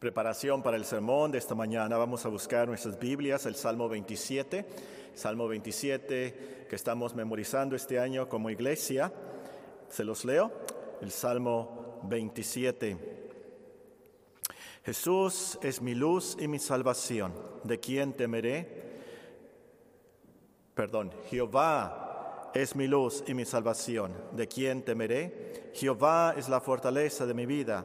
Preparación para el sermón de esta mañana. Vamos a buscar nuestras Biblias, el Salmo 27, Salmo 27 que estamos memorizando este año como iglesia. Se los leo. El Salmo 27. Jesús es mi luz y mi salvación. ¿De quién temeré? Perdón, Jehová es mi luz y mi salvación. ¿De quién temeré? Jehová es la fortaleza de mi vida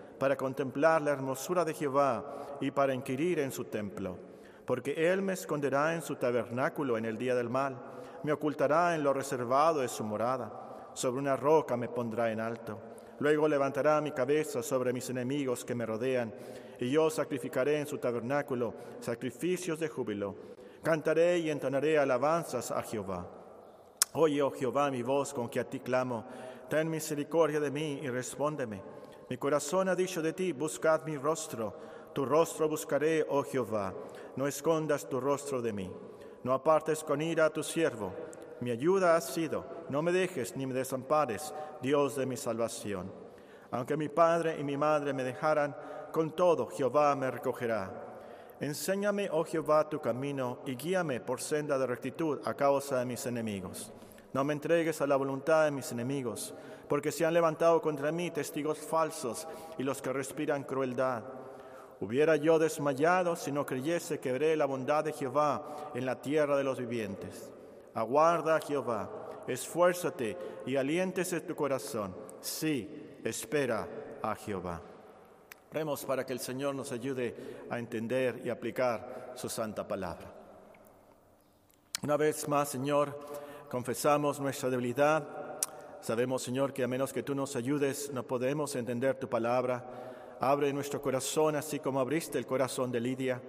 para contemplar la hermosura de Jehová y para inquirir en su templo. Porque Él me esconderá en su tabernáculo en el día del mal, me ocultará en lo reservado de su morada, sobre una roca me pondrá en alto. Luego levantará mi cabeza sobre mis enemigos que me rodean, y yo sacrificaré en su tabernáculo sacrificios de júbilo. Cantaré y entonaré alabanzas a Jehová. Oye, oh Jehová, mi voz con que a ti clamo. Ten misericordia de mí y respóndeme. Mi corazón ha dicho de ti, buscad mi rostro. Tu rostro buscaré, oh Jehová. No escondas tu rostro de mí. No apartes con ira a tu siervo. Mi ayuda has sido. No me dejes ni me desampares, Dios de mi salvación. Aunque mi padre y mi madre me dejaran, con todo Jehová me recogerá. Enséñame, oh Jehová, tu camino y guíame por senda de rectitud a causa de mis enemigos. No me entregues a la voluntad de mis enemigos porque se han levantado contra mí testigos falsos y los que respiran crueldad. Hubiera yo desmayado si no creyese que veré la bondad de Jehová en la tierra de los vivientes. Aguarda a Jehová, esfuérzate y aliéntese tu corazón. Sí, espera a Jehová. Oremos para que el Señor nos ayude a entender y aplicar su santa palabra. Una vez más, Señor, confesamos nuestra debilidad Sabemos, Señor, que a menos que tú nos ayudes, no podemos entender tu palabra. Abre nuestro corazón, así como abriste el corazón de Lidia.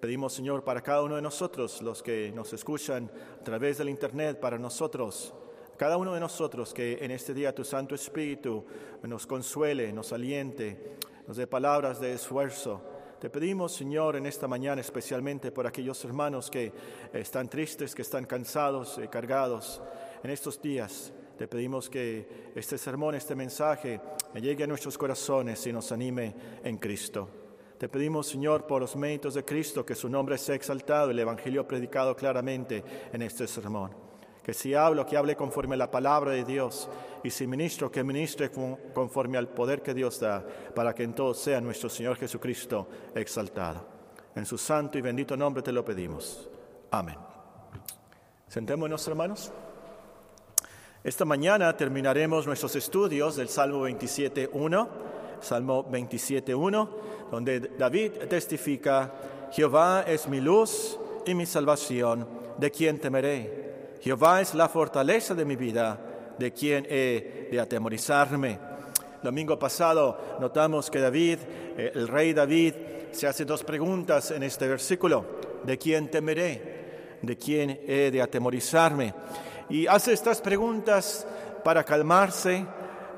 Pedimos, Señor, para cada uno de nosotros, los que nos escuchan a través del Internet, para nosotros, cada uno de nosotros, que en este día tu Santo Espíritu nos consuele, nos aliente, nos dé palabras de esfuerzo. Te pedimos, Señor, en esta mañana especialmente por aquellos hermanos que están tristes, que están cansados, y cargados en estos días. Te pedimos que este sermón, este mensaje, llegue a nuestros corazones y nos anime en Cristo. Te pedimos, Señor, por los méritos de Cristo, que su nombre sea exaltado y el Evangelio predicado claramente en este sermón. Que si hablo, que hable conforme a la palabra de Dios, y si ministro, que ministre conforme al poder que Dios da, para que en todo sea nuestro Señor Jesucristo exaltado. En su santo y bendito nombre te lo pedimos. Amén. Sentémonos, hermanos. Esta mañana terminaremos nuestros estudios del Salmo 27.1, Salmo 27.1, donde David testifica, Jehová es mi luz y mi salvación, ¿de quién temeré? Jehová es la fortaleza de mi vida, ¿de quién he de atemorizarme? Domingo pasado notamos que David, eh, el rey David, se hace dos preguntas en este versículo. ¿De quién temeré? ¿De quién he de atemorizarme? y hace estas preguntas para calmarse,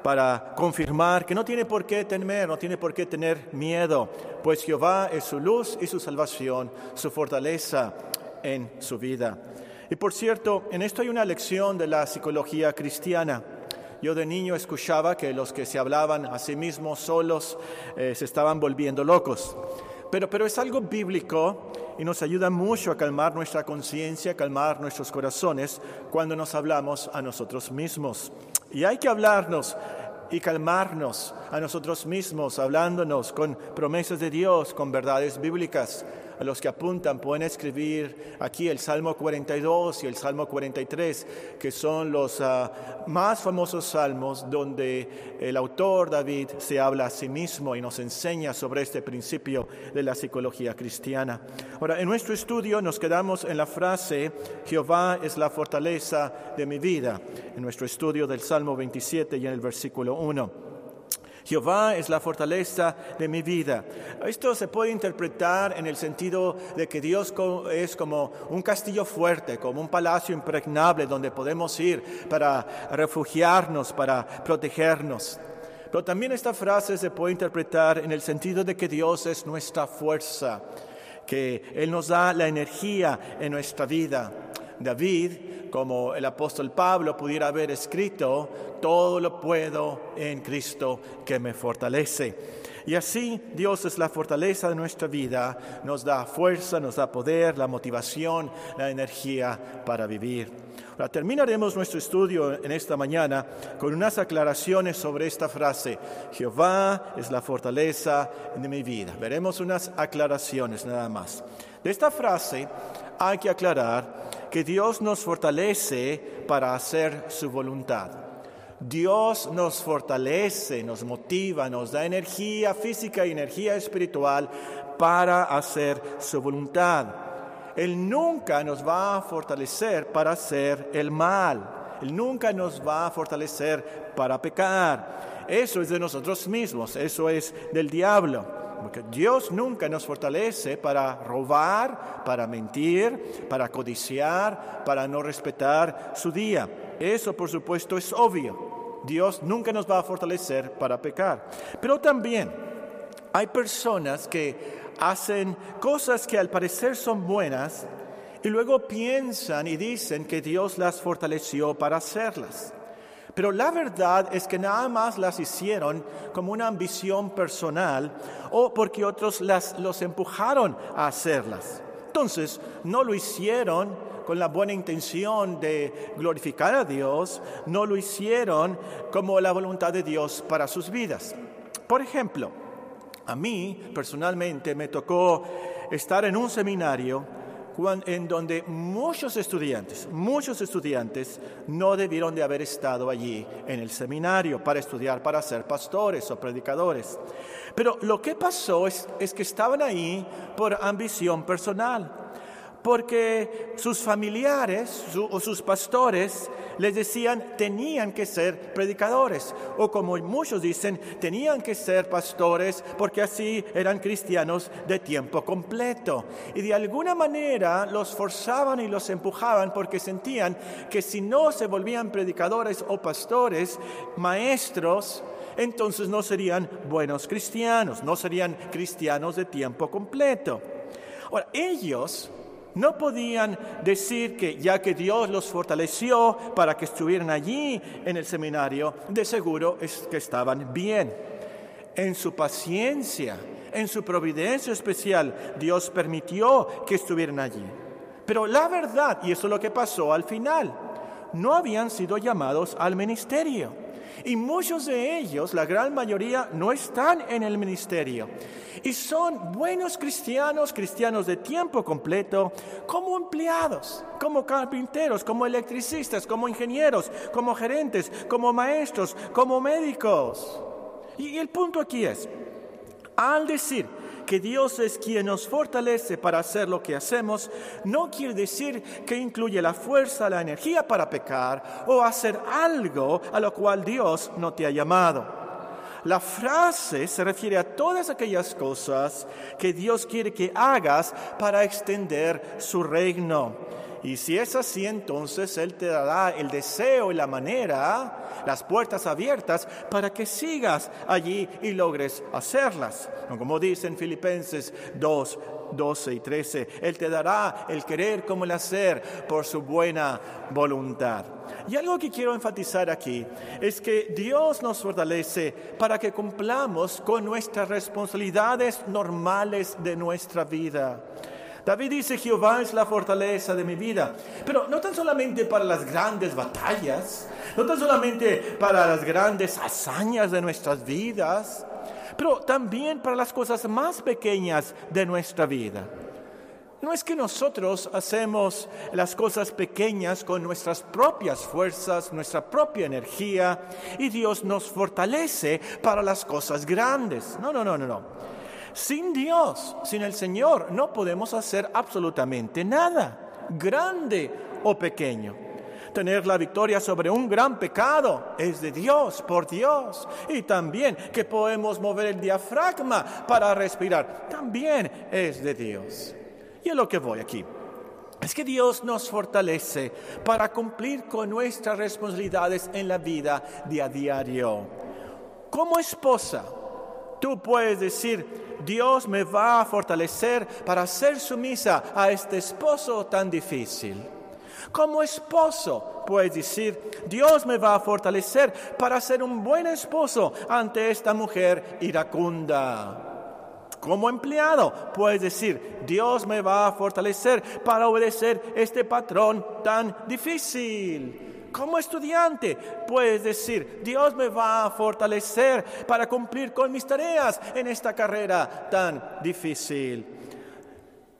para confirmar que no tiene por qué temer, no tiene por qué tener miedo, pues Jehová es su luz y su salvación, su fortaleza en su vida. Y por cierto, en esto hay una lección de la psicología cristiana. Yo de niño escuchaba que los que se hablaban a sí mismos solos eh, se estaban volviendo locos. Pero, pero es algo bíblico y nos ayuda mucho a calmar nuestra conciencia, a calmar nuestros corazones cuando nos hablamos a nosotros mismos. Y hay que hablarnos y calmarnos a nosotros mismos, hablándonos con promesas de Dios, con verdades bíblicas a los que apuntan pueden escribir aquí el Salmo 42 y el Salmo 43, que son los ah, más famosos salmos donde el autor David se habla a sí mismo y nos enseña sobre este principio de la psicología cristiana. Ahora, en nuestro estudio nos quedamos en la frase, Jehová es la fortaleza de mi vida, en nuestro estudio del Salmo 27 y en el versículo 1. Jehová es la fortaleza de mi vida. Esto se puede interpretar en el sentido de que Dios es como un castillo fuerte, como un palacio impregnable donde podemos ir para refugiarnos, para protegernos. Pero también esta frase se puede interpretar en el sentido de que Dios es nuestra fuerza, que Él nos da la energía en nuestra vida. David como el apóstol Pablo pudiera haber escrito, todo lo puedo en Cristo que me fortalece. Y así Dios es la fortaleza de nuestra vida, nos da fuerza, nos da poder, la motivación, la energía para vivir. Ahora, terminaremos nuestro estudio en esta mañana con unas aclaraciones sobre esta frase, Jehová es la fortaleza de mi vida. Veremos unas aclaraciones nada más. De esta frase hay que aclarar que Dios nos fortalece para hacer su voluntad. Dios nos fortalece, nos motiva, nos da energía física y energía espiritual para hacer su voluntad. Él nunca nos va a fortalecer para hacer el mal. Él nunca nos va a fortalecer para pecar. Eso es de nosotros mismos, eso es del diablo. Dios nunca nos fortalece para robar, para mentir, para codiciar, para no respetar su día. Eso, por supuesto, es obvio. Dios nunca nos va a fortalecer para pecar. Pero también hay personas que hacen cosas que al parecer son buenas y luego piensan y dicen que Dios las fortaleció para hacerlas. Pero la verdad es que nada más las hicieron como una ambición personal o porque otros las, los empujaron a hacerlas. Entonces, no lo hicieron con la buena intención de glorificar a Dios, no lo hicieron como la voluntad de Dios para sus vidas. Por ejemplo, a mí personalmente me tocó estar en un seminario en donde muchos estudiantes, muchos estudiantes no debieron de haber estado allí en el seminario para estudiar, para ser pastores o predicadores. Pero lo que pasó es, es que estaban ahí por ambición personal porque sus familiares o sus pastores les decían tenían que ser predicadores o como muchos dicen tenían que ser pastores porque así eran cristianos de tiempo completo y de alguna manera los forzaban y los empujaban porque sentían que si no se volvían predicadores o pastores maestros entonces no serían buenos cristianos no serían cristianos de tiempo completo. Ahora ellos no podían decir que ya que Dios los fortaleció para que estuvieran allí en el seminario, de seguro es que estaban bien. En su paciencia, en su providencia especial, Dios permitió que estuvieran allí. Pero la verdad, y eso es lo que pasó al final, no habían sido llamados al ministerio. Y muchos de ellos, la gran mayoría, no están en el ministerio. Y son buenos cristianos, cristianos de tiempo completo, como empleados, como carpinteros, como electricistas, como ingenieros, como gerentes, como maestros, como médicos. Y el punto aquí es, al decir que Dios es quien nos fortalece para hacer lo que hacemos, no quiere decir que incluye la fuerza, la energía para pecar o hacer algo a lo cual Dios no te ha llamado. La frase se refiere a todas aquellas cosas que Dios quiere que hagas para extender su reino. Y si es así, entonces Él te dará el deseo y la manera, las puertas abiertas para que sigas allí y logres hacerlas. Como dicen Filipenses 2, 12 y 13. Él te dará el querer como el hacer por su buena voluntad. Y algo que quiero enfatizar aquí es que Dios nos fortalece para que cumplamos con nuestras responsabilidades normales de nuestra vida. David dice, Jehová es la fortaleza de mi vida, pero no tan solamente para las grandes batallas, no tan solamente para las grandes hazañas de nuestras vidas, pero también para las cosas más pequeñas de nuestra vida. No es que nosotros hacemos las cosas pequeñas con nuestras propias fuerzas, nuestra propia energía, y Dios nos fortalece para las cosas grandes. No, no, no, no, no. Sin Dios, sin el Señor, no podemos hacer absolutamente nada, grande o pequeño. Tener la victoria sobre un gran pecado es de Dios, por Dios. Y también que podemos mover el diafragma para respirar, también es de Dios. Y es lo que voy aquí. Es que Dios nos fortalece para cumplir con nuestras responsabilidades en la vida de a diario. Como esposa, tú puedes decir, Dios me va a fortalecer para ser sumisa a este esposo tan difícil. Como esposo, puedes decir, Dios me va a fortalecer para ser un buen esposo ante esta mujer iracunda. Como empleado, puedes decir, Dios me va a fortalecer para obedecer este patrón tan difícil. Como estudiante, puedes decir, Dios me va a fortalecer para cumplir con mis tareas en esta carrera tan difícil.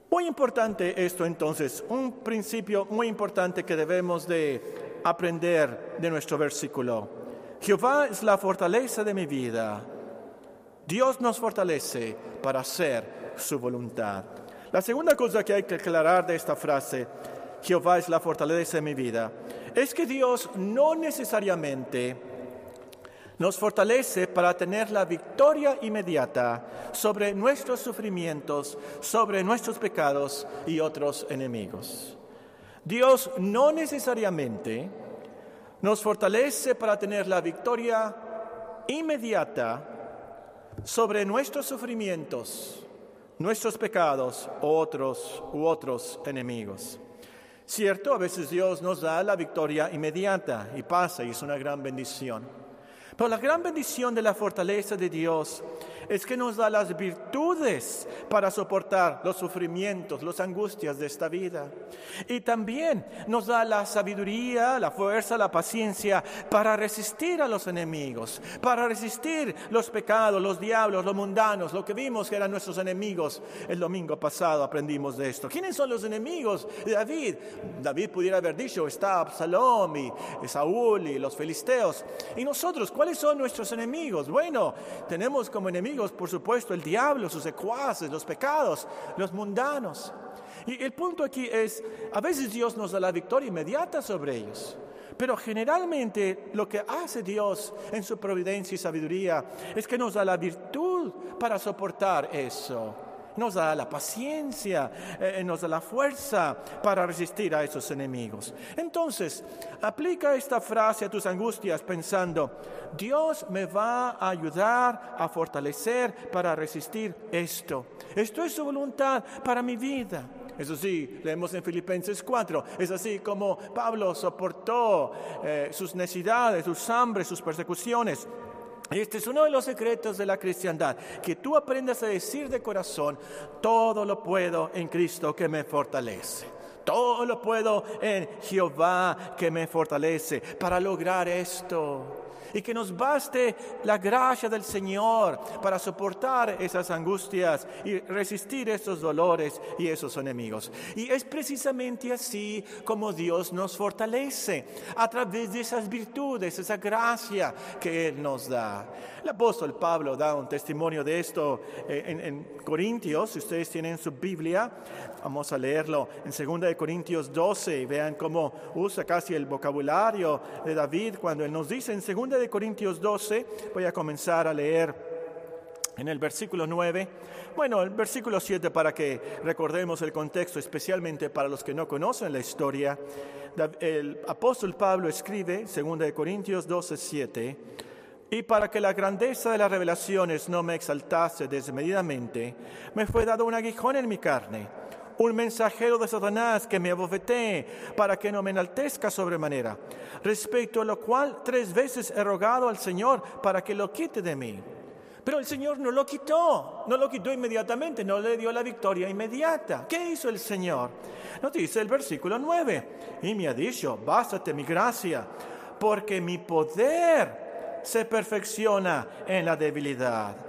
Muy importante esto entonces, un principio muy importante que debemos de aprender de nuestro versículo. Jehová es la fortaleza de mi vida. Dios nos fortalece para hacer su voluntad. La segunda cosa que hay que aclarar de esta frase, Jehová es la fortaleza de mi vida, es que Dios no necesariamente nos fortalece para tener la victoria inmediata sobre nuestros sufrimientos, sobre nuestros pecados y otros enemigos. Dios no necesariamente nos fortalece para tener la victoria inmediata sobre nuestros sufrimientos, nuestros pecados otros u otros enemigos. Cierto, a veces Dios nos da la victoria inmediata y pasa y es una gran bendición. Pero la gran bendición de la fortaleza de Dios es que nos da las virtudes para soportar los sufrimientos, las angustias de esta vida. Y también nos da la sabiduría, la fuerza, la paciencia para resistir a los enemigos, para resistir los pecados, los diablos, los mundanos, lo que vimos que eran nuestros enemigos. El domingo pasado aprendimos de esto. ¿Quiénes son los enemigos de David? David pudiera haber dicho, está Absalom y Saúl y los filisteos. ¿Y nosotros cuáles son nuestros enemigos? Bueno, tenemos como enemigos por supuesto, el diablo, sus secuaces, los pecados, los mundanos. Y el punto aquí es, a veces Dios nos da la victoria inmediata sobre ellos. Pero generalmente lo que hace Dios en su providencia y sabiduría es que nos da la virtud para soportar eso nos da la paciencia, eh, nos da la fuerza para resistir a esos enemigos. Entonces, aplica esta frase a tus angustias pensando, Dios me va a ayudar a fortalecer para resistir esto. Esto es su voluntad para mi vida. Eso sí, leemos en Filipenses 4, es así como Pablo soportó eh, sus necesidades, sus hambres, sus persecuciones este es uno de los secretos de la cristiandad, que tú aprendas a decir de corazón, todo lo puedo en Cristo que me fortalece. Todo lo puedo en Jehová que me fortalece para lograr esto y que nos baste la gracia del Señor para soportar esas angustias y resistir esos dolores y esos enemigos. Y es precisamente así como Dios nos fortalece, a través de esas virtudes, esa gracia que Él nos da. El apóstol Pablo da un testimonio de esto eh, en, Corintios, si ustedes tienen su Biblia, vamos a leerlo en 2 de Corintios 12 y vean cómo usa casi el vocabulario de David cuando él nos dice en 2 de Corintios 12, voy a comenzar a leer en el versículo 9, bueno, el versículo 7 para que recordemos el contexto, especialmente para los que no conocen la historia, el apóstol Pablo escribe, 2 de Corintios 12, 7, y para que la grandeza de las revelaciones no me exaltase desmedidamente, me fue dado un aguijón en mi carne, un mensajero de Satanás que me abofetee para que no me enaltezca sobremanera, respecto a lo cual tres veces he rogado al Señor para que lo quite de mí. Pero el Señor no lo quitó, no lo quitó inmediatamente, no le dio la victoria inmediata. ¿Qué hizo el Señor? Nos dice el versículo 9, y me ha dicho, bástate mi gracia, porque mi poder se perfecciona en la debilidad.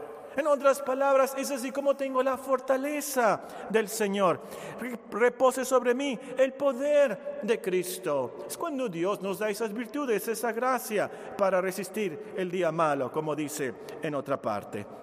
En otras palabras, es así como tengo la fortaleza del Señor. Repose sobre mí el poder de Cristo. Es cuando Dios nos da esas virtudes, esa gracia para resistir el día malo, como dice en otra parte.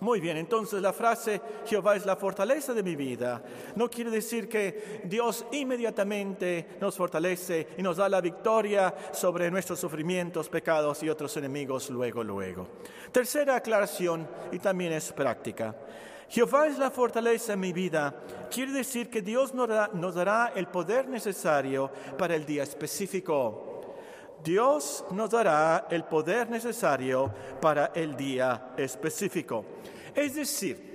Muy bien, entonces la frase Jehová es la fortaleza de mi vida no quiere decir que Dios inmediatamente nos fortalece y nos da la victoria sobre nuestros sufrimientos, pecados y otros enemigos luego, luego. Tercera aclaración y también es práctica. Jehová es la fortaleza de mi vida quiere decir que Dios nos dará el poder necesario para el día específico. Dios nos dará el poder necesario para el día específico. Es decir,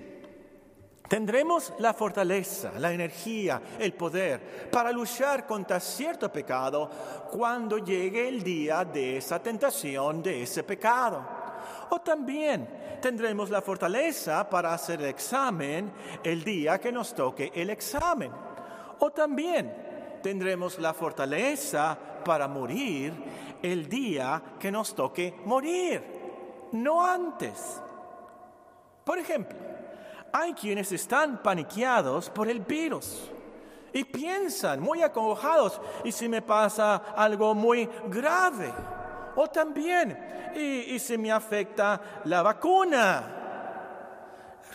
tendremos la fortaleza, la energía, el poder para luchar contra cierto pecado cuando llegue el día de esa tentación, de ese pecado. O también tendremos la fortaleza para hacer el examen el día que nos toque el examen. O también tendremos la fortaleza para morir el día que nos toque morir, no antes. Por ejemplo, hay quienes están paniqueados por el virus y piensan muy acojados, ¿y si me pasa algo muy grave? O también, ¿y, y si me afecta la vacuna?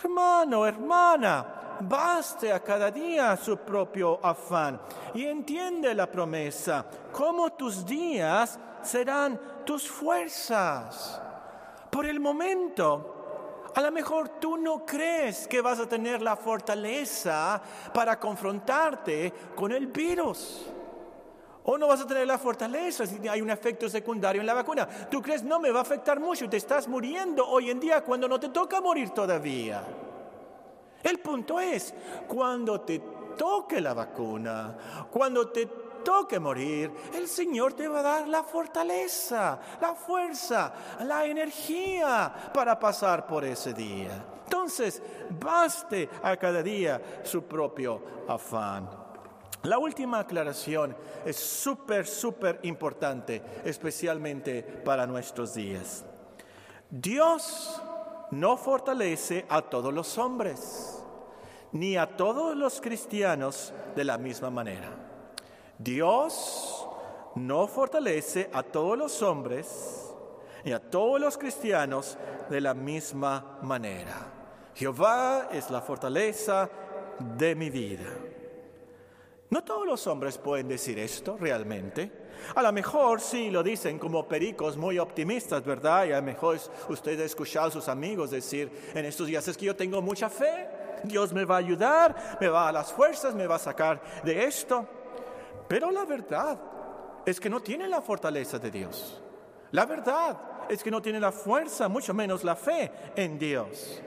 Hermano, hermana, baste a cada día su propio afán y entiende la promesa, como tus días serán tus fuerzas. Por el momento, a lo mejor tú no crees que vas a tener la fortaleza para confrontarte con el virus. O no vas a tener la fortaleza si hay un efecto secundario en la vacuna. Tú crees, no me va a afectar mucho te estás muriendo hoy en día cuando no te toca morir todavía. El punto es, cuando te toque la vacuna, cuando te toque morir, el Señor te va a dar la fortaleza, la fuerza, la energía para pasar por ese día. Entonces, baste a cada día su propio afán. La última aclaración es súper, súper importante, especialmente para nuestros días. Dios no fortalece a todos los hombres, ni a todos los cristianos de la misma manera. Dios no fortalece a todos los hombres ni a todos los cristianos de la misma manera. Jehová es la fortaleza de mi vida. No todos los hombres pueden decir esto realmente. A lo mejor sí lo dicen como pericos muy optimistas, ¿verdad? Y a lo mejor usted ha escuchado a sus amigos decir en estos días es que yo tengo mucha fe, Dios me va a ayudar, me va a las fuerzas, me va a sacar de esto. Pero la verdad es que no tiene la fortaleza de Dios. La verdad es que no tiene la fuerza, mucho menos la fe en Dios.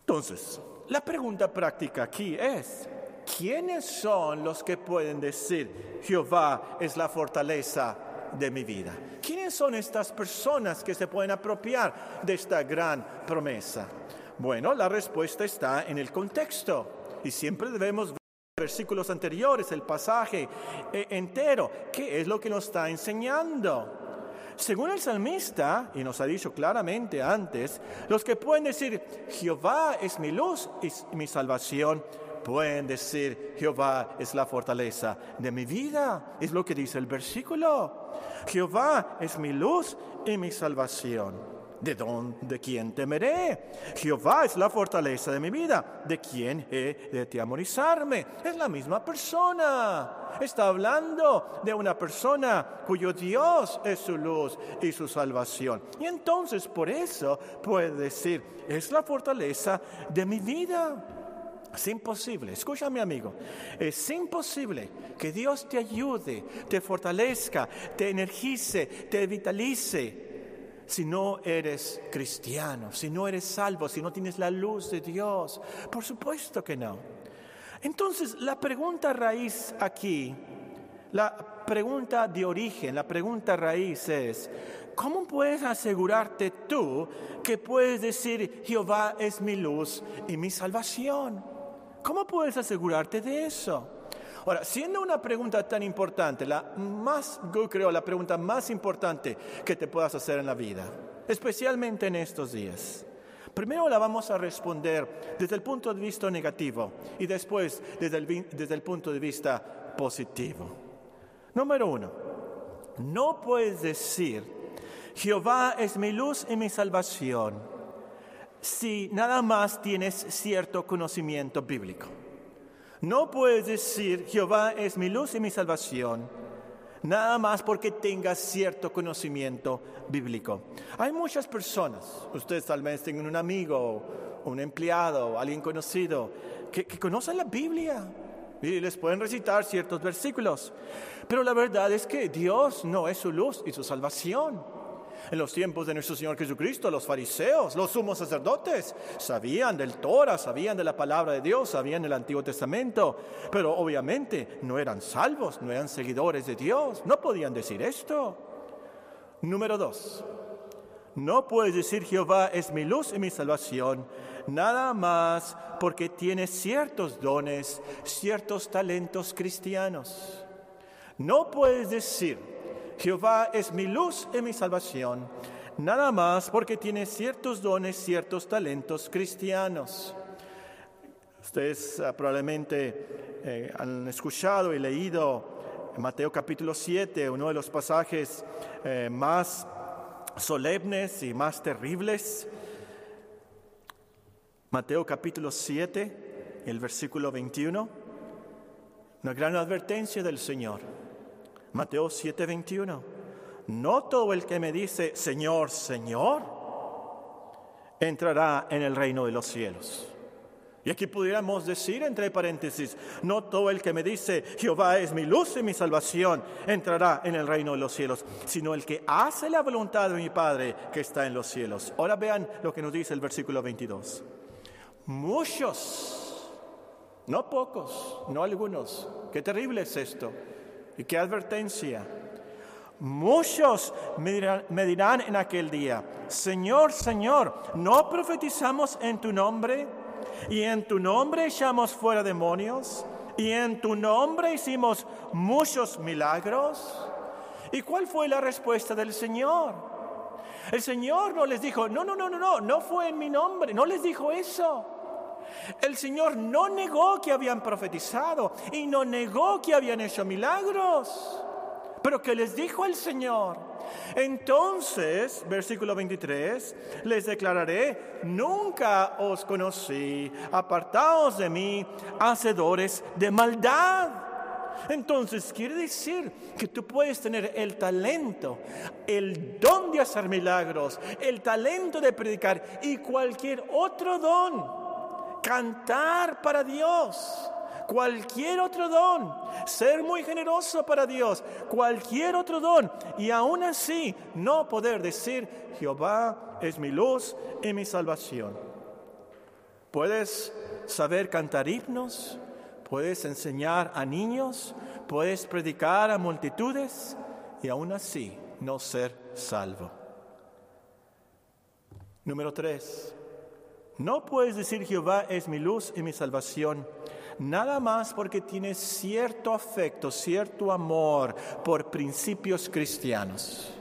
Entonces, la pregunta práctica aquí es, ¿quiénes son los que pueden decir, Jehová es la fortaleza de mi vida? ¿Quiénes son estas personas que se pueden apropiar de esta gran promesa? Bueno, la respuesta está en el contexto y siempre debemos ver versículos anteriores, el pasaje eh, entero, qué es lo que nos está enseñando. Según el salmista, y nos ha dicho claramente antes, los que pueden decir, Jehová es mi luz y mi salvación, pueden decir, Jehová es la fortaleza de mi vida. Es lo que dice el versículo. Jehová es mi luz y mi salvación. ¿De dónde, de quién temeré? Jehová es la fortaleza de mi vida. ¿De quién he de teamorizarme? Es la misma persona. Está hablando de una persona cuyo Dios es su luz y su salvación. Y entonces por eso puede decir, es la fortaleza de mi vida. Es imposible, escúchame amigo, es imposible que Dios te ayude, te fortalezca, te energice, te vitalice si no eres cristiano, si no eres salvo, si no tienes la luz de Dios. Por supuesto que no. Entonces, la pregunta raíz aquí, la pregunta de origen, la pregunta raíz es, ¿cómo puedes asegurarte tú que puedes decir, Jehová es mi luz y mi salvación? ¿Cómo puedes asegurarte de eso? Ahora, siendo una pregunta tan importante, la más, yo creo, la pregunta más importante que te puedas hacer en la vida, especialmente en estos días, Primero la vamos a responder desde el punto de vista negativo y después desde el, desde el punto de vista positivo. Número uno, no puedes decir, Jehová es mi luz y mi salvación, si nada más tienes cierto conocimiento bíblico. No puedes decir, Jehová es mi luz y mi salvación, nada más porque tengas cierto conocimiento bíblico. Hay muchas personas, ustedes tal vez tengan un amigo, un empleado, alguien conocido, que, que conocen la Biblia y les pueden recitar ciertos versículos, pero la verdad es que Dios no es su luz y su salvación. En los tiempos de nuestro Señor Jesucristo, los fariseos, los sumos sacerdotes, sabían del Torah, sabían de la palabra de Dios, sabían del Antiguo Testamento, pero obviamente no eran salvos, no eran seguidores de Dios, no podían decir esto. Número dos, no puedes decir Jehová es mi luz y mi salvación, nada más porque tiene ciertos dones, ciertos talentos cristianos. No puedes decir Jehová es mi luz y mi salvación, nada más porque tiene ciertos dones, ciertos talentos cristianos. Ustedes ah, probablemente eh, han escuchado y leído Mateo capítulo 7, uno de los pasajes eh, más solemnes y más terribles. Mateo capítulo 7, el versículo 21, una gran advertencia del Señor. Mateo 7:21. No todo el que me dice, Señor, Señor, entrará en el reino de los cielos. Y aquí pudiéramos decir entre paréntesis, no todo el que me dice, Jehová es mi luz y mi salvación, entrará en el reino de los cielos, sino el que hace la voluntad de mi Padre que está en los cielos. Ahora vean lo que nos dice el versículo 22. Muchos, no pocos, no algunos, qué terrible es esto ¿Y qué advertencia? Muchos me dirán, en aquel día, Señor, Señor, ¿no profetizamos en tu nombre? ¿Y en tu nombre echamos fuera demonios? ¿Y en tu nombre hicimos muchos milagros? ¿Y cuál fue la respuesta del Señor? El Señor no les dijo, no, no, no, no, no, no fue en mi nombre, no les dijo eso. El Señor no negó que habían profetizado y no negó que habían hecho milagros. Pero que les dijo el Señor? Entonces, versículo 23, les declararé, nunca os conocí, apartaos de mí, hacedores de maldad. Entonces quiere decir que tú puedes tener el talento, el don de hacer milagros, el talento de predicar y cualquier otro don cantar para Dios, cualquier otro don, ser muy generoso para Dios, cualquier otro don, y aún así no poder decir, Jehová es mi luz y mi salvación. Puedes saber cantar himnos, puedes enseñar a niños, puedes predicar a multitudes y aún así no ser salvo. Número tres, no puedes decir Jehová es mi luz y mi salvación, nada más porque tienes cierto afecto, cierto amor por principios cristianos.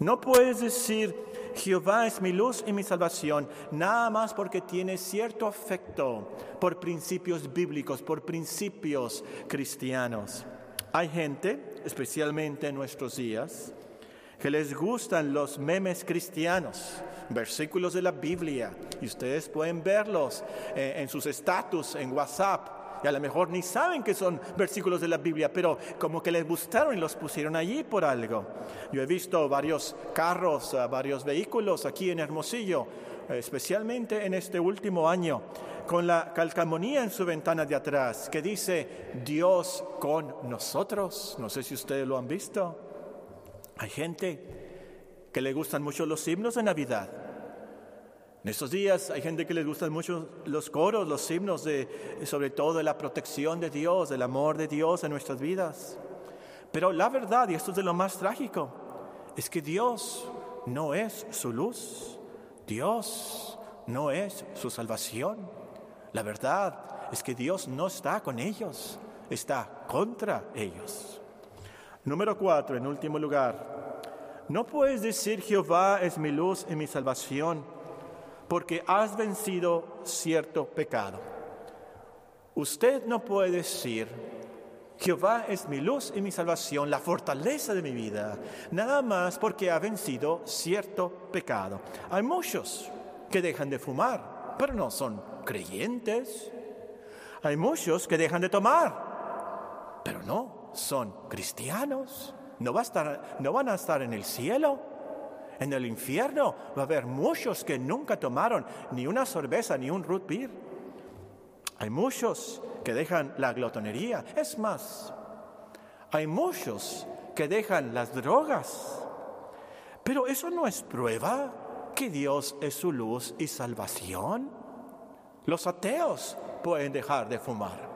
No puedes decir Jehová es mi luz y mi salvación, nada más porque tienes cierto afecto por principios bíblicos, por principios cristianos. Hay gente, especialmente en nuestros días, que les gustan los memes cristianos versículos de la Biblia y ustedes pueden verlos eh, en sus estatus, en WhatsApp. Y a lo mejor ni saben que son versículos de la Biblia, pero como que les gustaron y los pusieron allí por algo. Yo he visto varios carros, eh, varios vehículos aquí en Hermosillo, eh, especialmente en este último año, con la calcamonía en su ventana de atrás que dice Dios con nosotros. No sé si ustedes lo han visto. Hay gente que le gustan mucho los himnos de Navidad. En estos días hay gente que le gustan mucho los coros, los himnos, de, sobre todo de la protección de Dios, del amor de Dios en nuestras vidas. Pero la verdad, y esto es de lo más trágico, es que Dios no es su luz, Dios no es su salvación. La verdad es que Dios no está con ellos, está contra ellos. Número cuatro, en último lugar, no puedes decir Jehová es mi luz y mi salvación, porque has vencido cierto pecado. Usted no puede decir, Jehová es mi luz y mi salvación, la fortaleza de mi vida, nada más porque ha vencido cierto pecado. Hay muchos que dejan de fumar, pero no son creyentes. Hay muchos que dejan de tomar, pero no son cristianos. No, van a estar en el cielo. En el infierno va a haber muchos que nunca tomaron ni una cerveza ni un root beer. Hay muchos que dejan la glotonería. Es más, hay muchos que dejan las drogas. Pero eso no es prueba que Dios es su luz y salvación. Los ateos pueden dejar de fumar.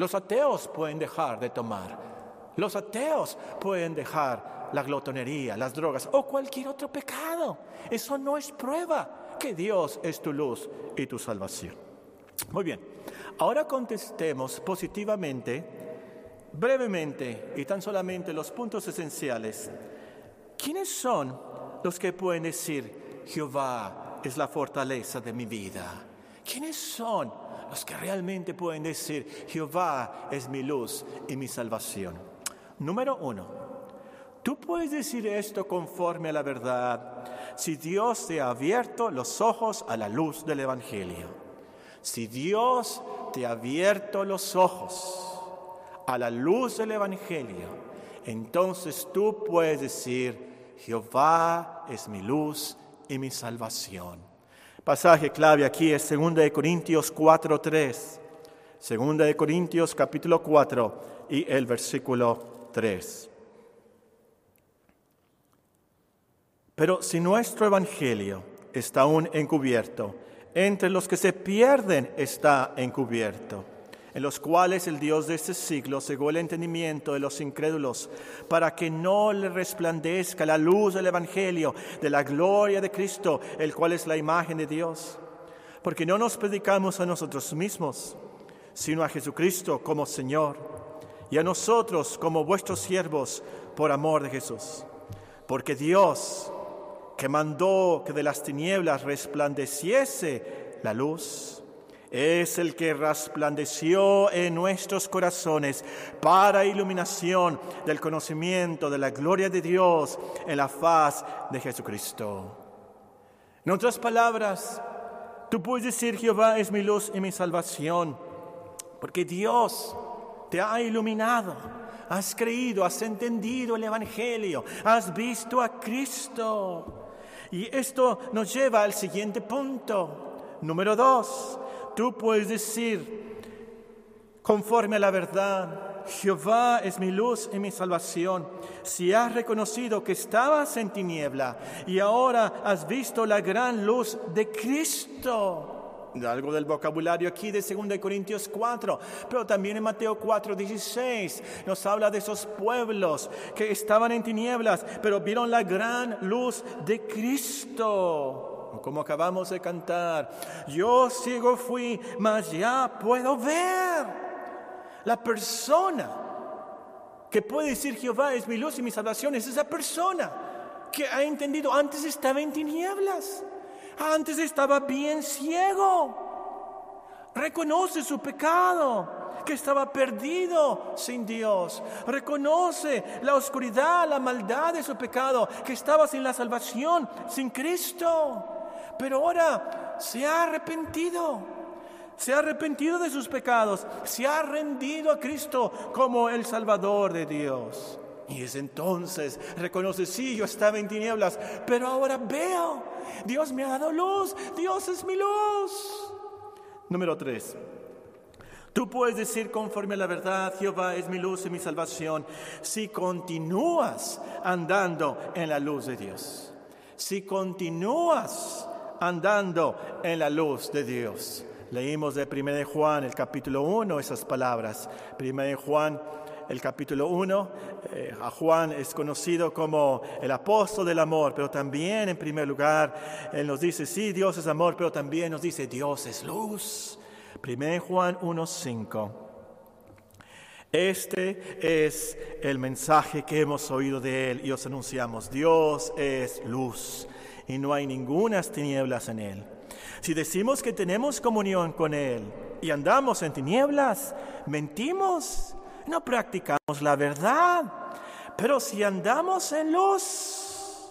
Los ateos pueden dejar de tomar. Los ateos pueden dejar la glotonería, las drogas o cualquier otro pecado. Eso no es prueba que Dios es tu luz y tu salvación. Muy bien, ahora contestemos positivamente, brevemente y tan solamente los puntos esenciales. ¿Quiénes son los que pueden decir, Jehová es la fortaleza de mi vida? ¿Quiénes son los que realmente pueden decir, Jehová es mi luz y mi salvación? Número uno, tú puedes decir esto conforme a la verdad si Dios te ha abierto los ojos a la luz del Evangelio. Si Dios te ha abierto los ojos a la luz del Evangelio, entonces tú puedes decir, Jehová es mi luz y mi salvación. Pasaje clave aquí es 2 de Corintios 4:3. 2 de Corintios capítulo 4 y el versículo 3. Pero si nuestro evangelio está aún encubierto, entre los que se pierden está encubierto en los cuales el Dios de este siglo cegó el entendimiento de los incrédulos, para que no le resplandezca la luz del Evangelio, de la gloria de Cristo, el cual es la imagen de Dios. Porque no nos predicamos a nosotros mismos, sino a Jesucristo como Señor, y a nosotros como vuestros siervos por amor de Jesús. Porque Dios, que mandó que de las tinieblas resplandeciese la luz, es el que resplandeció en nuestros corazones para iluminación del conocimiento de la gloria de Dios en la faz de Jesucristo. En otras palabras, tú puedes decir Jehová es mi luz y mi salvación, porque Dios te ha iluminado, has creído, has entendido el Evangelio, has visto a Cristo. Y esto nos lleva al siguiente punto, número dos tú puedes decir, conforme a la verdad, Jehová es mi luz y mi salvación. Si has reconocido que estabas en tiniebla y ahora has visto la gran luz de Cristo. Algo del vocabulario aquí de 2 Corintios 4, pero también en Mateo 4, 16 nos habla de esos pueblos que estaban en tinieblas, pero vieron la gran luz de Cristo como acabamos de cantar, yo ciego fui, mas ya puedo ver. La persona que puede decir Jehová es mi luz y mi salvación es esa persona que ha entendido, antes estaba en tinieblas, antes estaba bien ciego, reconoce su pecado, que estaba perdido sin Dios. Reconoce la oscuridad, la maldad de su pecado, que estaba sin la salvación, sin Cristo pero ahora se ha arrepentido, se ha arrepentido de sus pecados, se ha rendido a Cristo como el Salvador de Dios. Y es entonces reconoce, sí, yo estaba en tinieblas, pero ahora veo, Dios me ha dado luz, Dios es mi luz. Número tres. Tú puedes decir conforme a la verdad, Jehová es mi luz y mi salvación, si continúas andando en la luz de Dios. Si continúas andando en la luz de Dios. Leímos de 1 de Juan, el capítulo 1, esas palabras. 1 de Juan, el capítulo 1, eh, a Juan es conocido como el apóstol del amor, pero también en primer lugar, él nos dice, sí, Dios es amor, pero también nos dice, Dios es luz. 1 Juan 1, 5. Este es el mensaje que hemos oído de Él y os anunciamos. Dios es luz y no hay ningunas tinieblas en él. Si decimos que tenemos comunión con Él y andamos en tinieblas, mentimos, no practicamos la verdad. Pero si andamos en luz,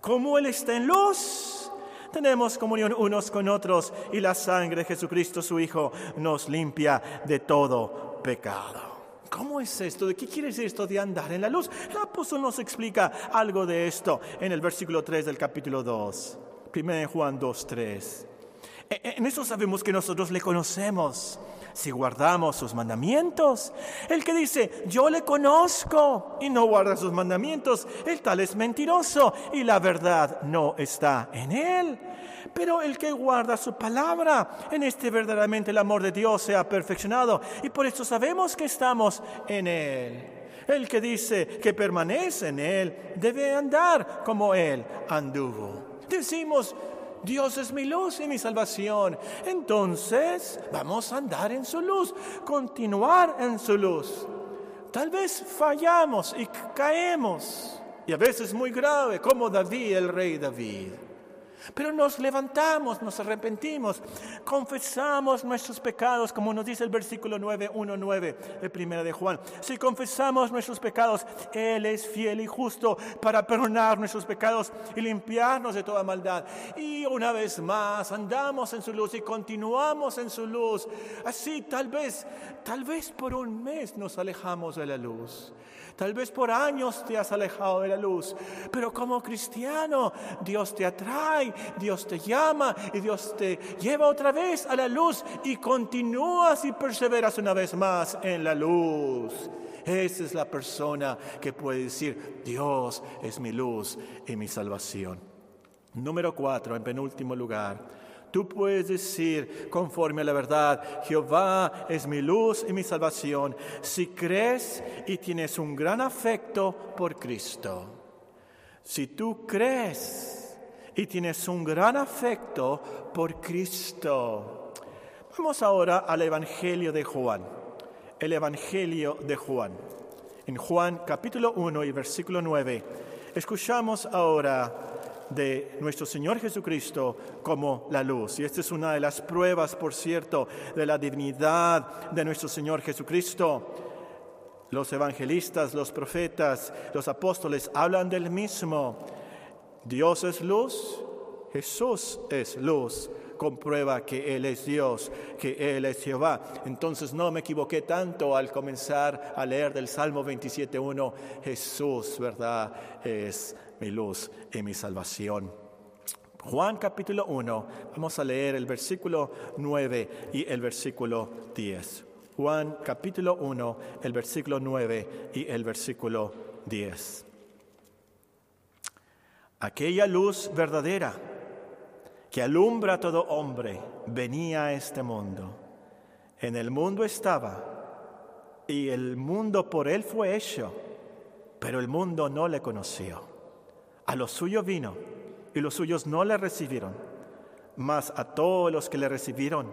como Él está en luz, tenemos comunión unos con otros y la sangre de Jesucristo, su Hijo, nos limpia de todo pecado. ¿Cómo es esto? ¿De qué quiere decir esto de andar en la luz? El apóstol nos explica algo de esto en el versículo 3 del capítulo 2. 1 Juan 2, 3. E, e, en eso sabemos que nosotros le conocemos si guardamos sus mandamientos. El que dice, yo le conozco y no guarda sus mandamientos, el tal es mentiroso y la verdad no está en él. Pero el que guarda su palabra, en este verdaderamente el amor de Dios se ha perfeccionado y por eso sabemos que estamos en él. El que dice que permanece en él debe andar como él anduvo. Decimos, Dios es mi luz y mi salvación. Entonces vamos a andar en su luz, continuar en su luz. Tal vez fallamos y caemos, y a veces muy grave, como David, el rey David. Pero nos levantamos, nos arrepentimos, confesamos nuestros pecados, como nos dice el versículo 9, 1, 9 de Primera de Juan. Si confesamos nuestros pecados, Él es fiel y justo para perdonar nuestros pecados y limpiarnos de toda maldad. Y una vez más andamos en su luz y continuamos en su luz. Así tal vez, tal vez por un mes nos alejamos de la luz. Tal vez por años te has alejado de la luz, pero como cristiano Dios te atrae, Dios te llama y Dios te lleva otra vez a la luz y continúas y perseveras una vez más en la luz. Esa es la persona que puede decir, Dios es mi luz y mi salvación. Número cuatro, en penúltimo lugar, Tú puedes decir conforme a la verdad, Jehová es mi luz y mi salvación, si crees y tienes un gran afecto por Cristo. Si tú crees y tienes un gran afecto por Cristo. Vamos ahora al Evangelio de Juan. El Evangelio de Juan. En Juan capítulo 1 y versículo 9, escuchamos ahora de nuestro Señor Jesucristo como la luz. Y esta es una de las pruebas, por cierto, de la divinidad de nuestro Señor Jesucristo. Los evangelistas, los profetas, los apóstoles hablan del mismo. Dios es luz, Jesús es luz comprueba que Él es Dios, que Él es Jehová. Entonces no me equivoqué tanto al comenzar a leer del Salmo 27.1, Jesús, ¿verdad? Es mi luz y mi salvación. Juan capítulo 1, vamos a leer el versículo 9 y el versículo 10. Juan capítulo 1, el versículo 9 y el versículo 10. Aquella luz verdadera que alumbra a todo hombre venía a este mundo. En el mundo estaba y el mundo por él fue hecho, pero el mundo no le conoció. A los suyos vino y los suyos no le recibieron, mas a todos los que le recibieron,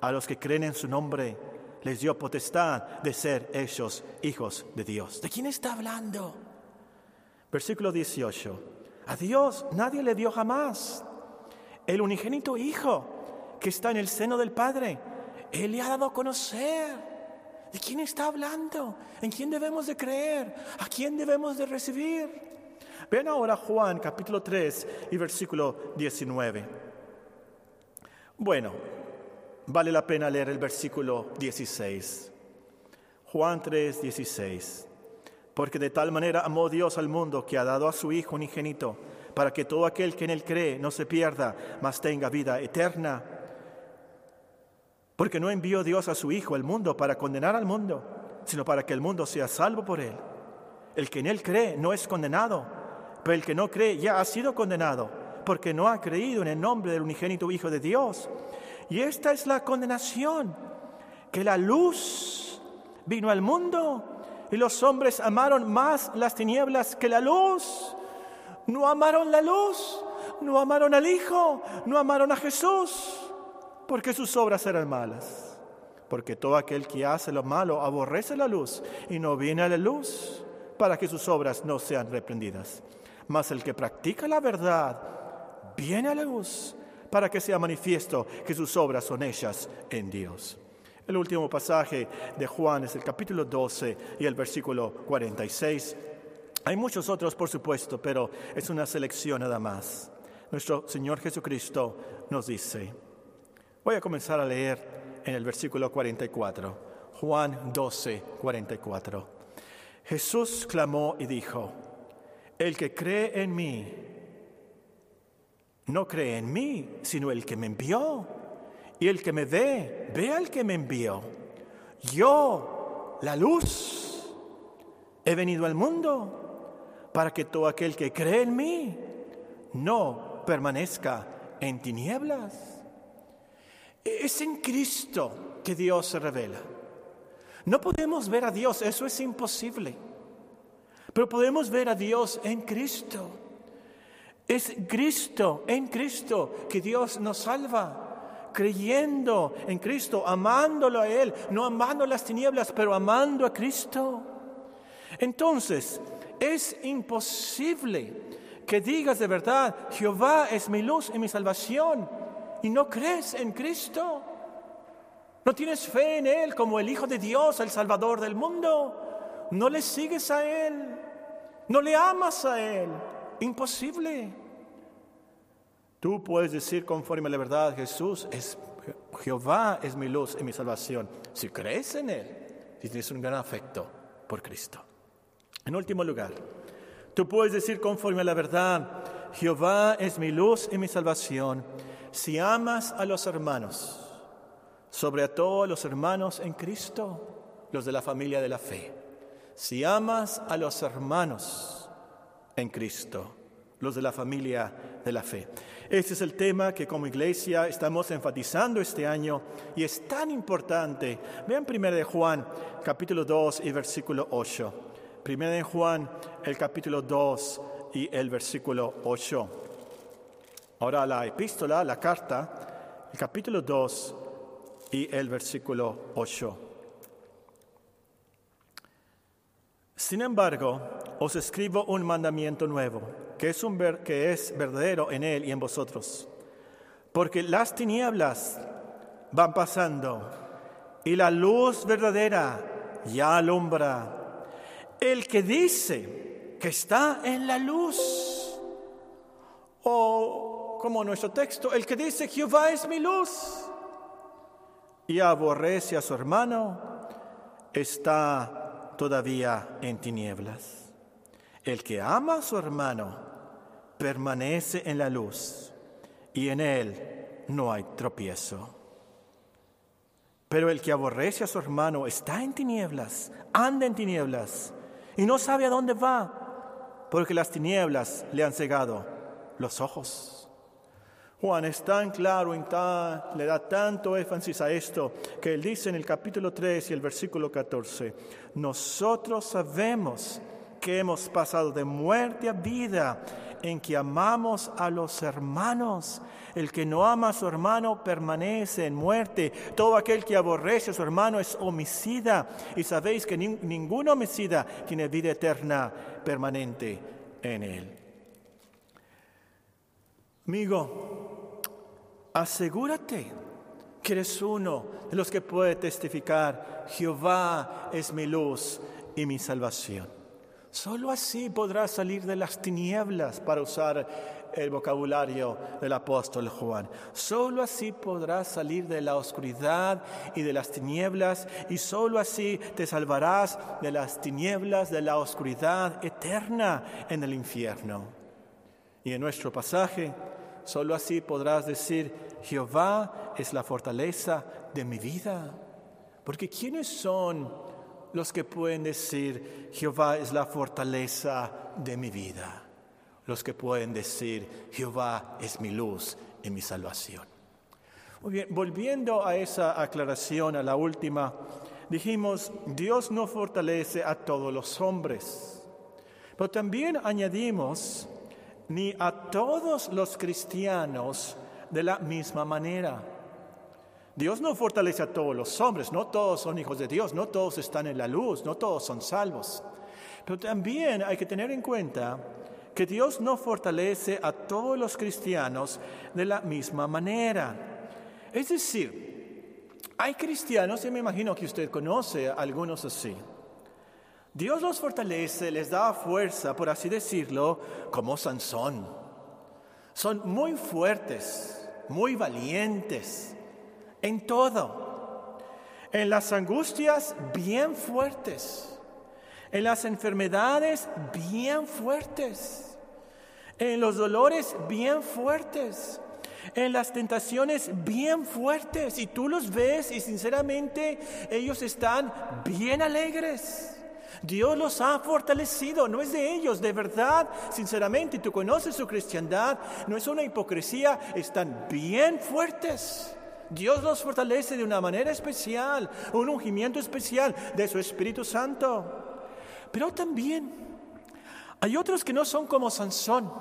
a los que creen en su nombre, les dio potestad de ser hechos hijos de Dios. ¿De quién está hablando? Versículo 18. A Dios nadie le dio jamás. El unigénito Hijo que está en el seno del Padre, Él le ha dado a conocer. ¿De quién está hablando? ¿En quién debemos de creer? ¿A quién debemos de recibir? Ven ahora Juan capítulo 3 y versículo 19. Bueno, vale la pena leer el versículo 16. Juan 3, 16. Porque de tal manera amó Dios al mundo que ha dado a su Hijo unigénito, para que todo aquel que en él cree no se pierda, mas tenga vida eterna. Porque no envió Dios a su Hijo al mundo para condenar al mundo, sino para que el mundo sea salvo por él. El que en él cree no es condenado pero el que no cree ya ha sido condenado, porque no ha creído en el nombre del unigénito Hijo de Dios. Y esta es la condenación, que la luz vino al mundo y los hombres amaron más las tinieblas que la luz. No amaron la luz, no amaron al Hijo, no amaron a Jesús, porque sus obras eran malas. Porque todo aquel que hace lo malo aborrece la luz y no viene a la luz para que sus obras no sean reprendidas. Mas el que practica la verdad viene a la luz para que sea manifiesto que sus obras son hechas en Dios. El último pasaje de Juan es el capítulo 12 y el versículo 46. Hay muchos otros, por supuesto, pero es una selección nada más. Nuestro Señor Jesucristo nos dice, voy a comenzar a leer en el versículo 44, Juan 12, 44. Jesús clamó y dijo, el que cree en mí, no cree en mí, sino el que me envió. Y el que me ve, ve al que me envió. Yo, la luz, he venido al mundo para que todo aquel que cree en mí no permanezca en tinieblas. Es en Cristo que Dios se revela. No podemos ver a Dios, eso es imposible. Pero podemos ver a Dios en Cristo. Es Cristo, en Cristo, que Dios nos salva. Creyendo en Cristo, amándolo a Él, no amando las tinieblas, pero amando a Cristo. Entonces, es imposible que digas de verdad, Jehová es mi luz y mi salvación, y no crees en Cristo. No tienes fe en Él como el Hijo de Dios, el Salvador del mundo. No le sigues a Él. No le amas a Él. Imposible. Tú puedes decir conforme a la verdad, Jesús es Jehová es mi luz y mi salvación. Si crees en Él, si tienes un gran afecto por Cristo. En último lugar, tú puedes decir conforme a la verdad, Jehová es mi luz y mi salvación, si amas a los hermanos sobre a todos los hermanos en Cristo, los de la familia de la fe. Si amas a los hermanos en Cristo, los de la familia de la fe. Este es el tema que como iglesia estamos enfatizando este año y es tan importante. Vean 1 de Juan, capítulo 2 y versículo 8. 1 de Juan, el capítulo 2 y el versículo 8. Ahora la epístola, la carta, el capítulo 2 y el versículo 8. Sin embargo, os escribo un mandamiento nuevo, que es, un que es verdadero en él y en vosotros, porque las tinieblas van pasando y la luz verdadera ya alumbra. El que dice que está en la luz, o como nuestro texto, el que dice Jehová es mi luz, y aborrece a su hermano, está todavía en tinieblas. El que ama a su hermano permanece en la luz y en él no hay tropiezo. Pero el que aborrece a su hermano está en tinieblas, anda en tinieblas y no sabe a dónde va, porque las tinieblas le han cegado los ojos. Juan es tan claro y le da tanto énfasis a esto que él dice en el capítulo 3 y el versículo 14, nosotros sabemos que hemos pasado de muerte a vida en que amamos a los hermanos. El que no ama a su hermano permanece en muerte. Todo aquel que aborrece a su hermano es homicida. Y sabéis que ningún homicida tiene vida eterna permanente en él. Amigo, asegúrate que eres uno de los que puede testificar, Jehová es mi luz y mi salvación. Solo así podrás salir de las tinieblas, para usar el vocabulario del apóstol Juan. Solo así podrás salir de la oscuridad y de las tinieblas y solo así te salvarás de las tinieblas, de la oscuridad eterna en el infierno. Y en nuestro pasaje, Solo así podrás decir, Jehová es la fortaleza de mi vida. Porque ¿quiénes son los que pueden decir, Jehová es la fortaleza de mi vida? Los que pueden decir, Jehová es mi luz y mi salvación. Muy bien, volviendo a esa aclaración, a la última, dijimos, Dios no fortalece a todos los hombres, pero también añadimos, ni a todos los cristianos de la misma manera. Dios no fortalece a todos los hombres, no todos son hijos de Dios, no todos están en la luz, no todos son salvos. Pero también hay que tener en cuenta que Dios no fortalece a todos los cristianos de la misma manera. Es decir, hay cristianos, y me imagino que usted conoce a algunos así. Dios los fortalece, les da fuerza, por así decirlo, como Sansón. Son muy fuertes, muy valientes, en todo. En las angustias, bien fuertes en las enfermedades bien fuertes, en los dolores bien fuertes, en las tentaciones bien fuertes. Y tú los ves y sinceramente ellos están bien alegres. Dios los ha fortalecido, no es de ellos, de verdad, sinceramente, tú conoces su cristiandad, no es una hipocresía, están bien fuertes. Dios los fortalece de una manera especial, un ungimiento especial de su Espíritu Santo. Pero también hay otros que no son como Sansón,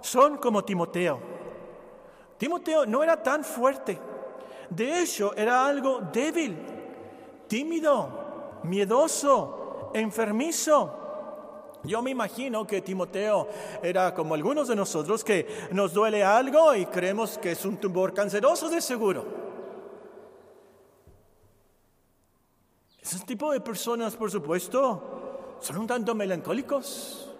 son como Timoteo. Timoteo no era tan fuerte, de hecho era algo débil, tímido, miedoso, enfermizo. Yo me imagino que Timoteo era como algunos de nosotros que nos duele algo y creemos que es un tumor canceroso de seguro. Ese tipo de personas, por supuesto, son un tanto melancólicos,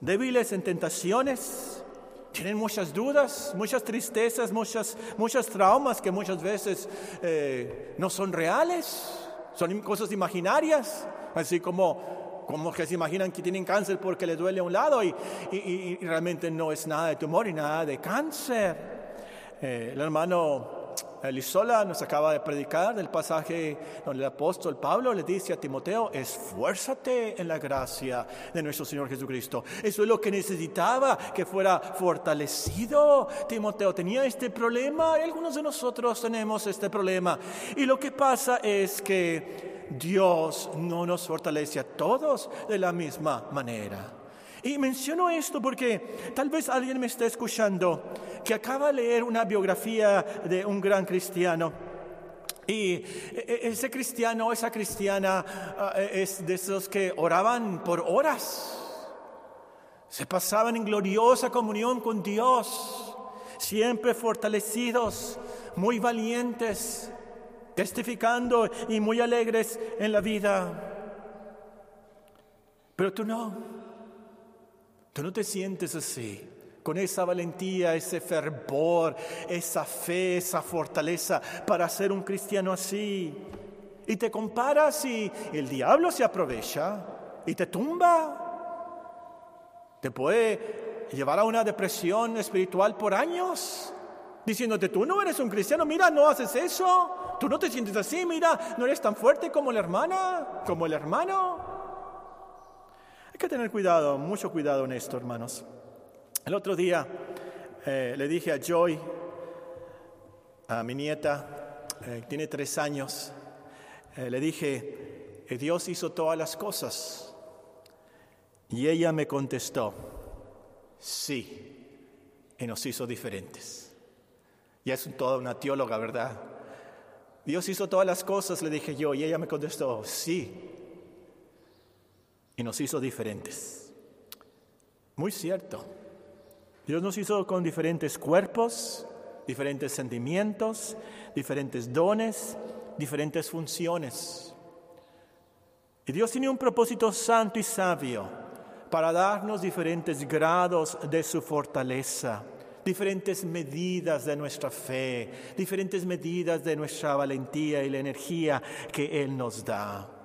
débiles en tentaciones, tienen muchas dudas, muchas tristezas, muchas, muchas traumas que muchas veces eh, no son reales, son cosas imaginarias, así como, como que se imaginan que tienen cáncer porque les duele a un lado y, y, realmente no es nada de tumor y nada de cáncer. Eh, el hermano Elisola nos acaba de predicar del pasaje donde el apóstol Pablo le dice a Timoteo, esfuérzate en la gracia de nuestro Señor Jesucristo. Eso es lo que necesitaba, que fuera fortalecido. Timoteo tenía este problema y algunos de nosotros tenemos este problema. Y lo que pasa es que Dios no nos fortalece a todos de la misma manera. Y menciono esto porque tal vez alguien me esté escuchando que acaba de leer una biografía de un gran cristiano. Y e, e, ese cristiano, esa cristiana ah, es de esos que oraban por horas. Se pasaban en gloriosa comunión con Dios, siempre fortalecidos, muy valientes, testificando y muy alegres en la vida. Pero tú no. Tú no te sientes así, con esa valentía, ese fervor, esa fe, esa fortaleza para ser un cristiano así. Y te comparas y el diablo se aprovecha y te tumba. Te puede llevar a una depresión espiritual por años, diciéndote, tú no eres un cristiano, mira, no haces eso, tú no te sientes así, mira, no eres tan fuerte como la hermana, como el hermano. Hay que tener cuidado, mucho cuidado en esto, hermanos. El otro día eh, le dije a Joy, a mi nieta, eh, tiene tres años, eh, le dije, Dios hizo todas las cosas. Y ella me contestó, sí, y nos hizo diferentes. Y es toda una teóloga, ¿verdad? Dios hizo todas las cosas, le dije yo, y ella me contestó, sí, y nos hizo diferentes. Muy cierto. Dios nos hizo con diferentes cuerpos, diferentes sentimientos, diferentes dones, diferentes funciones. Y Dios tiene un propósito santo y sabio para darnos diferentes grados de su fortaleza, diferentes medidas de nuestra fe, diferentes medidas de nuestra valentía y la energía que Él nos da.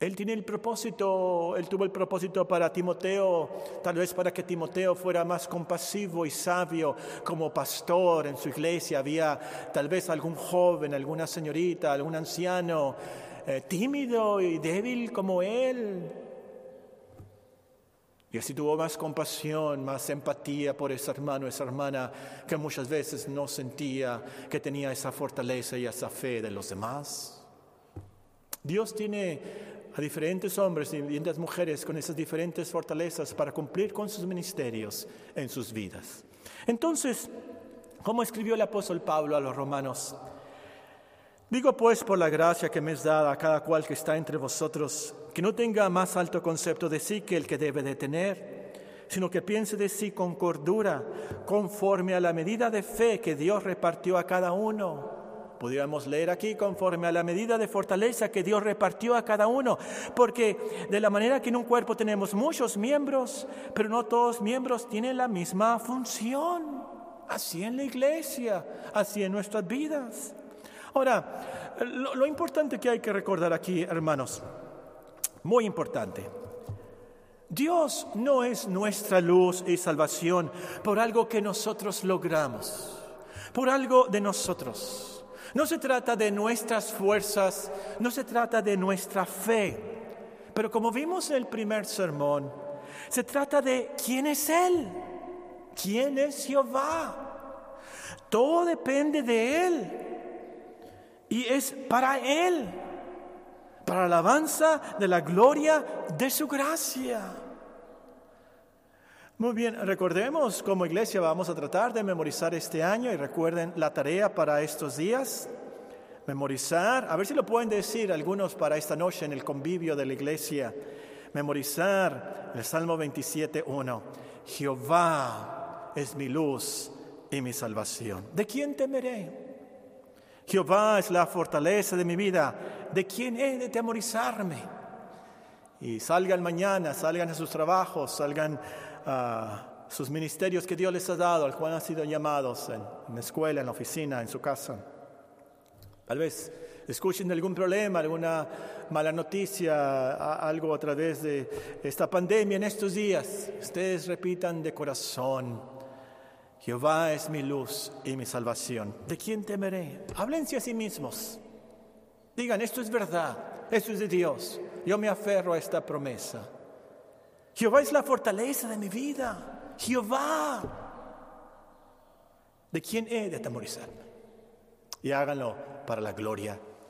Él tiene el propósito, él tuvo el propósito para Timoteo, tal vez para que Timoteo fuera más compasivo y sabio como pastor en su iglesia. Había tal vez algún joven, alguna señorita, algún anciano eh, tímido y débil como él. Y así tuvo más compasión, más empatía por ese hermano, esa hermana que muchas veces no sentía que tenía esa fortaleza y esa fe de los demás. Dios tiene a diferentes hombres y diferentes mujeres con esas diferentes fortalezas para cumplir con sus ministerios en sus vidas. Entonces, ¿cómo escribió el apóstol Pablo a los romanos? Digo pues por la gracia que me es dada a cada cual que está entre vosotros, que no tenga más alto concepto de sí que el que debe de tener sino que piense de sí con cordura, conforme a la medida de fe que Dios repartió a cada uno. Podríamos leer aquí conforme a la medida de fortaleza que Dios repartió a cada uno, porque de la manera que en un cuerpo tenemos muchos miembros, pero no todos miembros tienen la misma función. Así en la iglesia, así en nuestras vidas. Ahora, lo, lo importante que hay que recordar aquí, hermanos, muy importante, Dios no es nuestra luz y salvación por algo que nosotros logramos, por algo de nosotros. No se trata de nuestras fuerzas, no se trata de nuestra fe, pero como vimos en el primer sermón, se trata de quién es Él, quién es Jehová. Todo depende de Él y es para Él para la alabanza de la gloria de su gracia. Muy bien, recordemos como iglesia vamos a tratar de memorizar este año y recuerden la tarea para estos días. Memorizar, a ver si lo pueden decir algunos para esta noche en el convivio de la iglesia. Memorizar el Salmo 27.1. Jehová es mi luz y mi salvación. ¿De quién temeré? Jehová es la fortaleza de mi vida. ¿De quién he de temorizarme? Y salgan mañana, salgan a sus trabajos, salgan a sus ministerios que Dios les ha dado, al cual han sido llamados en, la escuela, en la oficina, en su casa. Tal vez escuchen algún problema, alguna mala noticia, algo a través de esta pandemia en estos días. Ustedes repitan de corazón, Jehová es mi luz y mi salvación. ¿De quién temeré? Háblense a sí mismos. Digan, esto es verdad, esto es de Dios. Yo me aferro a esta promesa. Jehová es la fortaleza de mi vida. Jehová. ¿De quién he de atemorizarme? Y háganlo para la gloria